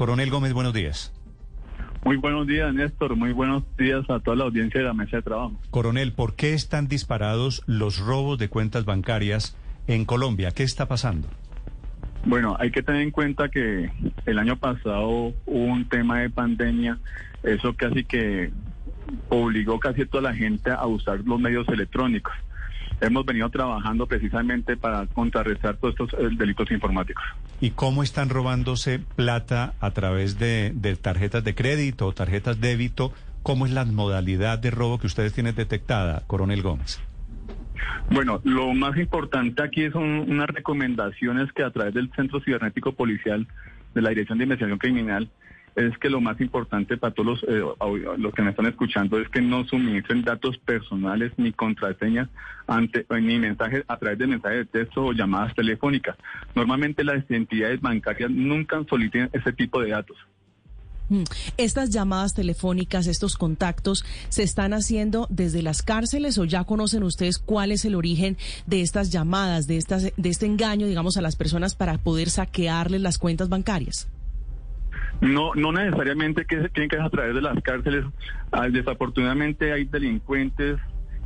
Coronel Gómez, buenos días. Muy buenos días, Néstor. Muy buenos días a toda la audiencia de la mesa de trabajo. Coronel, ¿por qué están disparados los robos de cuentas bancarias en Colombia? ¿Qué está pasando? Bueno, hay que tener en cuenta que el año pasado hubo un tema de pandemia, eso casi que obligó casi a toda la gente a usar los medios electrónicos hemos venido trabajando precisamente para contrarrestar todos estos eh, delitos informáticos. ¿Y cómo están robándose plata a través de, tarjetas de crédito o tarjetas débito? ¿Cómo es la modalidad de robo que ustedes tienen detectada, coronel Gómez? Bueno, lo más importante aquí son unas recomendaciones que a través del Centro Cibernético Policial de la Dirección de Investigación Criminal es que lo más importante para todos los, eh, los que me están escuchando es que no suministren datos personales ni contraseñas ante, ni mensajes a través de mensajes de texto o llamadas telefónicas. Normalmente las entidades bancarias nunca solicitan ese tipo de datos. Mm. Estas llamadas telefónicas, estos contactos, ¿se están haciendo desde las cárceles o ya conocen ustedes cuál es el origen de estas llamadas, de, estas, de este engaño, digamos, a las personas para poder saquearles las cuentas bancarias? No, no necesariamente que tienen que a través de las cárceles. Ah, desafortunadamente hay delincuentes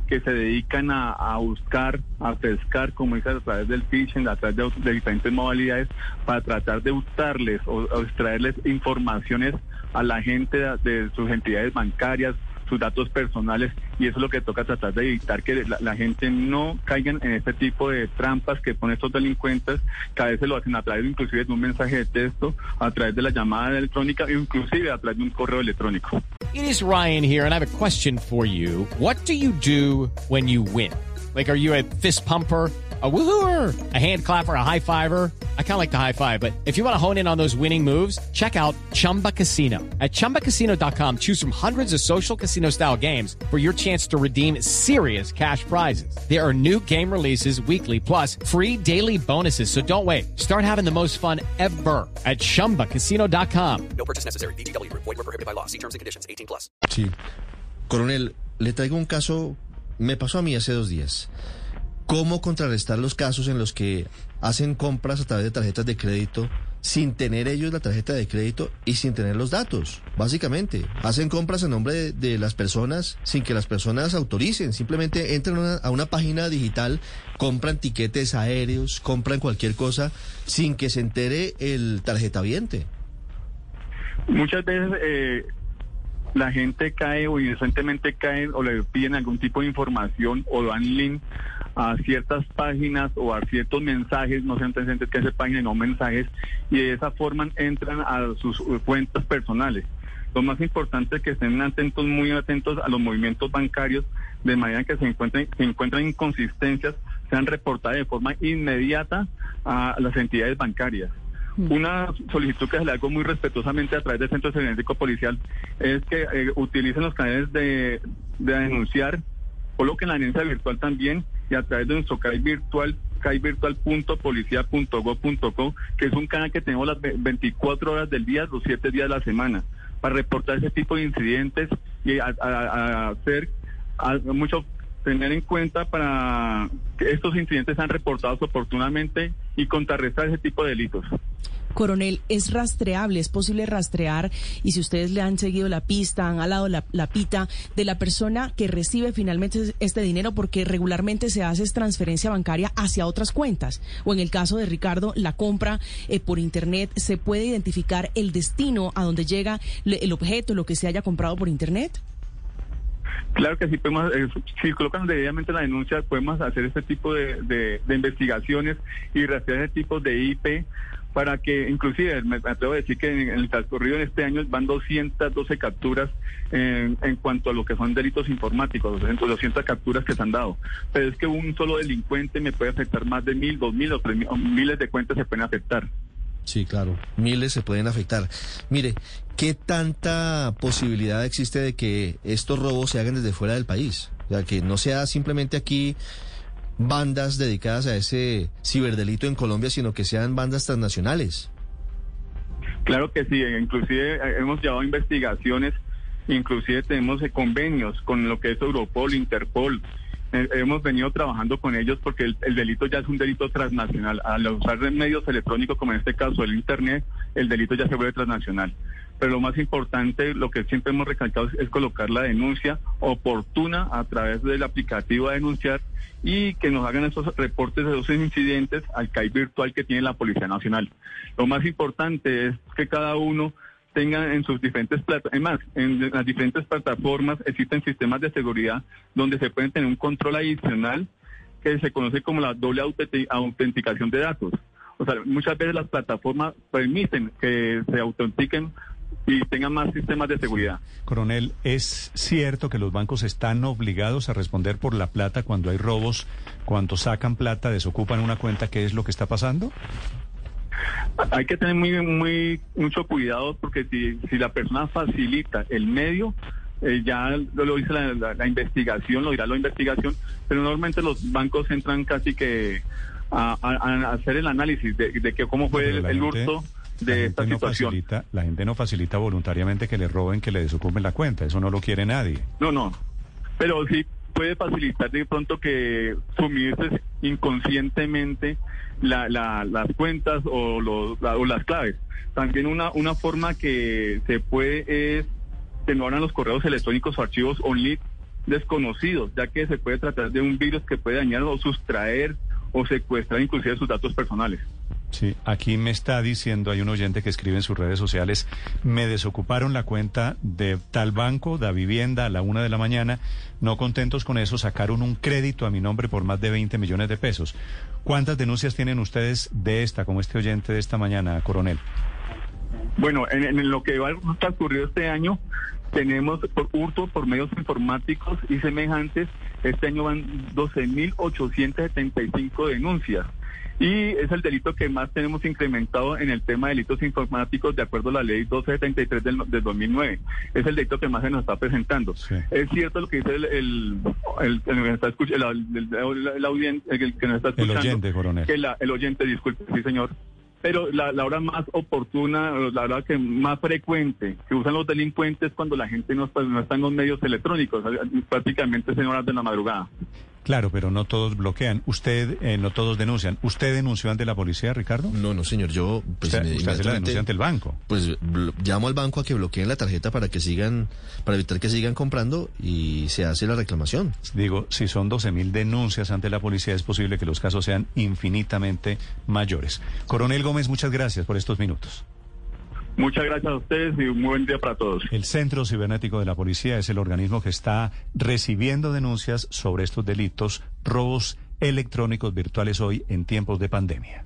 que se dedican a, buscar, a pescar, como dice, a través del phishing, a través de, diferentes modalidades, para tratar de usarles o, extraerles informaciones a la gente de sus entidades bancarias, sus datos personales y eso es lo que toca tratar de evitar que la, gente no caiga en este tipo de trampas que ponen estos delincuentes, que a veces lo hacen a través inclusive de un mensaje de texto, a través de la llamada electrónica, inclusive a través de un correo electrónico. It is Ryan here and I have a question for you. What do you do when you win? Like, are you a fist pumper? A woohooer, a hand clapper, a high fiver. I kind of like the high five, but if you want to hone in on those winning moves, check out Chumba Casino. At ChumbaCasino.com, choose from hundreds of social casino style games for your chance to redeem serious cash prizes. There are new game releases weekly, plus free daily bonuses. So don't wait. Start having the most fun ever at ChumbaCasino.com. No purchase necessary. BGW. Void were prohibited by law. See terms and conditions. 18 plus. Sí. Coronel, le traigo un caso, me pasó a mí hace dos días. Cómo contrarrestar los casos en los que hacen compras a través de tarjetas de crédito sin tener ellos la tarjeta de crédito y sin tener los datos, básicamente. Hacen compras en nombre de, las personas sin que las personas autoricen. Simplemente entran a una página digital, compran tiquetes aéreos, compran cualquier cosa sin que se entere el tarjeta viente. Muchas veces eh, la gente cae o inocentemente cae o le piden algún tipo de información o dan link a ciertas páginas o a ciertos mensajes, no sean presentes que esa página no mensajes, y de esa forma entran a sus cuentas personales. Lo más importante es que estén atentos, muy atentos a los movimientos bancarios, de manera que se encuentren, se encuentran inconsistencias, sean reportadas de forma inmediata a las entidades bancarias. Una solicitud que se le hago muy respetuosamente a través del Centro Cibernético Policial es que eh, utilicen los canales de, de denunciar, coloquen la denuncia virtual también y a través de nuestro CAI virtual caivirtual.policia.gov.co, que es un canal que tenemos las 24 horas del día, los 7 días de la semana, para reportar ese tipo de incidentes y a, hacer mucho tener en cuenta para que estos incidentes sean reportados oportunamente y contrarrestar ese tipo de delitos. Coronel, ¿es rastreable? ¿Es posible rastrear? Y si ustedes le han seguido la pista, han alado la, pita de la persona que recibe finalmente este dinero, porque regularmente se hace transferencia bancaria hacia otras cuentas. O en el caso de Ricardo, la compra eh, por Internet, ¿se puede identificar el destino a donde llega el objeto, lo que se haya comprado por Internet? Claro que sí, podemos, eh, si colocan debidamente la denuncia, podemos hacer este tipo de, de investigaciones y rastrear ese tipo de IP para que, inclusive, me atrevo a decir que en, el transcurrido de este año van 212 capturas en, en cuanto a lo que son delitos informáticos, 200 capturas que se han dado. Pero es que un solo delincuente me puede afectar más de mil, dos mil o tres mil, miles de cuentas se pueden afectar. Sí, claro, miles se pueden afectar. Mire, ¿qué tanta posibilidad existe de que estos robos se hagan desde fuera del país? O sea, que no sea simplemente aquí bandas dedicadas a ese ciberdelito en Colombia, sino que sean bandas transnacionales. Claro que sí, inclusive eh, hemos llevado investigaciones, inclusive tenemos eh, convenios con lo que es Europol, Interpol. Eh, hemos venido trabajando con ellos porque el, el, delito ya es un delito transnacional. Al usar medios electrónicos, como en este caso el Internet, el delito ya se vuelve transnacional pero lo más importante, lo que siempre hemos recalcado es, colocar la denuncia oportuna a través del aplicativo a denunciar y que nos hagan esos reportes de esos incidentes al CAI virtual que tiene la Policía Nacional. Lo más importante es que cada uno tenga en sus diferentes plataformas, en las diferentes plataformas existen sistemas de seguridad donde se pueden tener un control adicional que se conoce como la doble autenticación de datos. O sea, muchas veces las plataformas permiten que se autentiquen y tengan más sistemas de seguridad. Coronel, ¿es cierto que los bancos están obligados a responder por la plata cuando hay robos, cuando sacan plata, desocupan una cuenta? ¿Qué es lo que está pasando? Hay que tener muy, muy mucho cuidado porque si, si la persona facilita el medio, eh, ya lo, dice la, investigación, lo dirá la investigación, pero normalmente los bancos entran casi que a, hacer el análisis de, que cómo fue el, hurto de esta situación. facilita, la gente no facilita voluntariamente que le roben, que le desocupen la cuenta. Eso no lo quiere nadie. No, no. Pero sí puede facilitar de pronto que sumirse inconscientemente la, las cuentas o, los, o las claves. También una, una forma que se puede es que no abran los correos electrónicos o archivos online desconocidos, ya que se puede tratar de un virus que puede dañar o sustraer o secuestrar inclusive sus datos personales. Sí, aquí me está diciendo, hay un oyente que escribe en sus redes sociales, me desocuparon la cuenta de tal banco, da vivienda, a la una de la mañana. No contentos con eso, sacaron un crédito a mi nombre por más de 20 millones de pesos. ¿Cuántas denuncias tienen ustedes de esta, como este oyente de esta mañana, coronel? Bueno, en, lo que va a ocurrir este año, tenemos por hurto por medios informáticos y semejantes, este año van 12.875 denuncias y es el delito que más tenemos incrementado en el tema de delitos informáticos de acuerdo a la ley 1273 del, del 2009. Es el delito que más se nos está presentando. Es cierto lo que dice el, el, el, que nos está escuchando, que nos está escuchando. Oyente, coronel. Que la, el oyente, disculpe, sí señor pero la, la, hora más oportuna, la hora que más frecuente que usan los delincuentes cuando la gente no está, no está en los medios electrónicos, prácticamente es en horas de la madrugada. Claro, pero no todos bloquean. Usted, eh, no todos denuncian. ¿Usted denunció ante la policía, Ricardo? No, no, señor. Yo, pues, usted, usted hace la denuncia ante el banco. Pues llamo al banco a que bloqueen la tarjeta para que sigan, para evitar que sigan comprando y se hace la reclamación. Digo, si son 12 mil denuncias ante la policía, es posible que los casos sean infinitamente mayores. Coronel Gómez, muchas gracias por estos minutos. Muchas gracias a ustedes y un buen día para todos. El Centro Cibernético de la Policía es el organismo que está recibiendo denuncias sobre estos delitos, robos electrónicos virtuales hoy en tiempos de pandemia.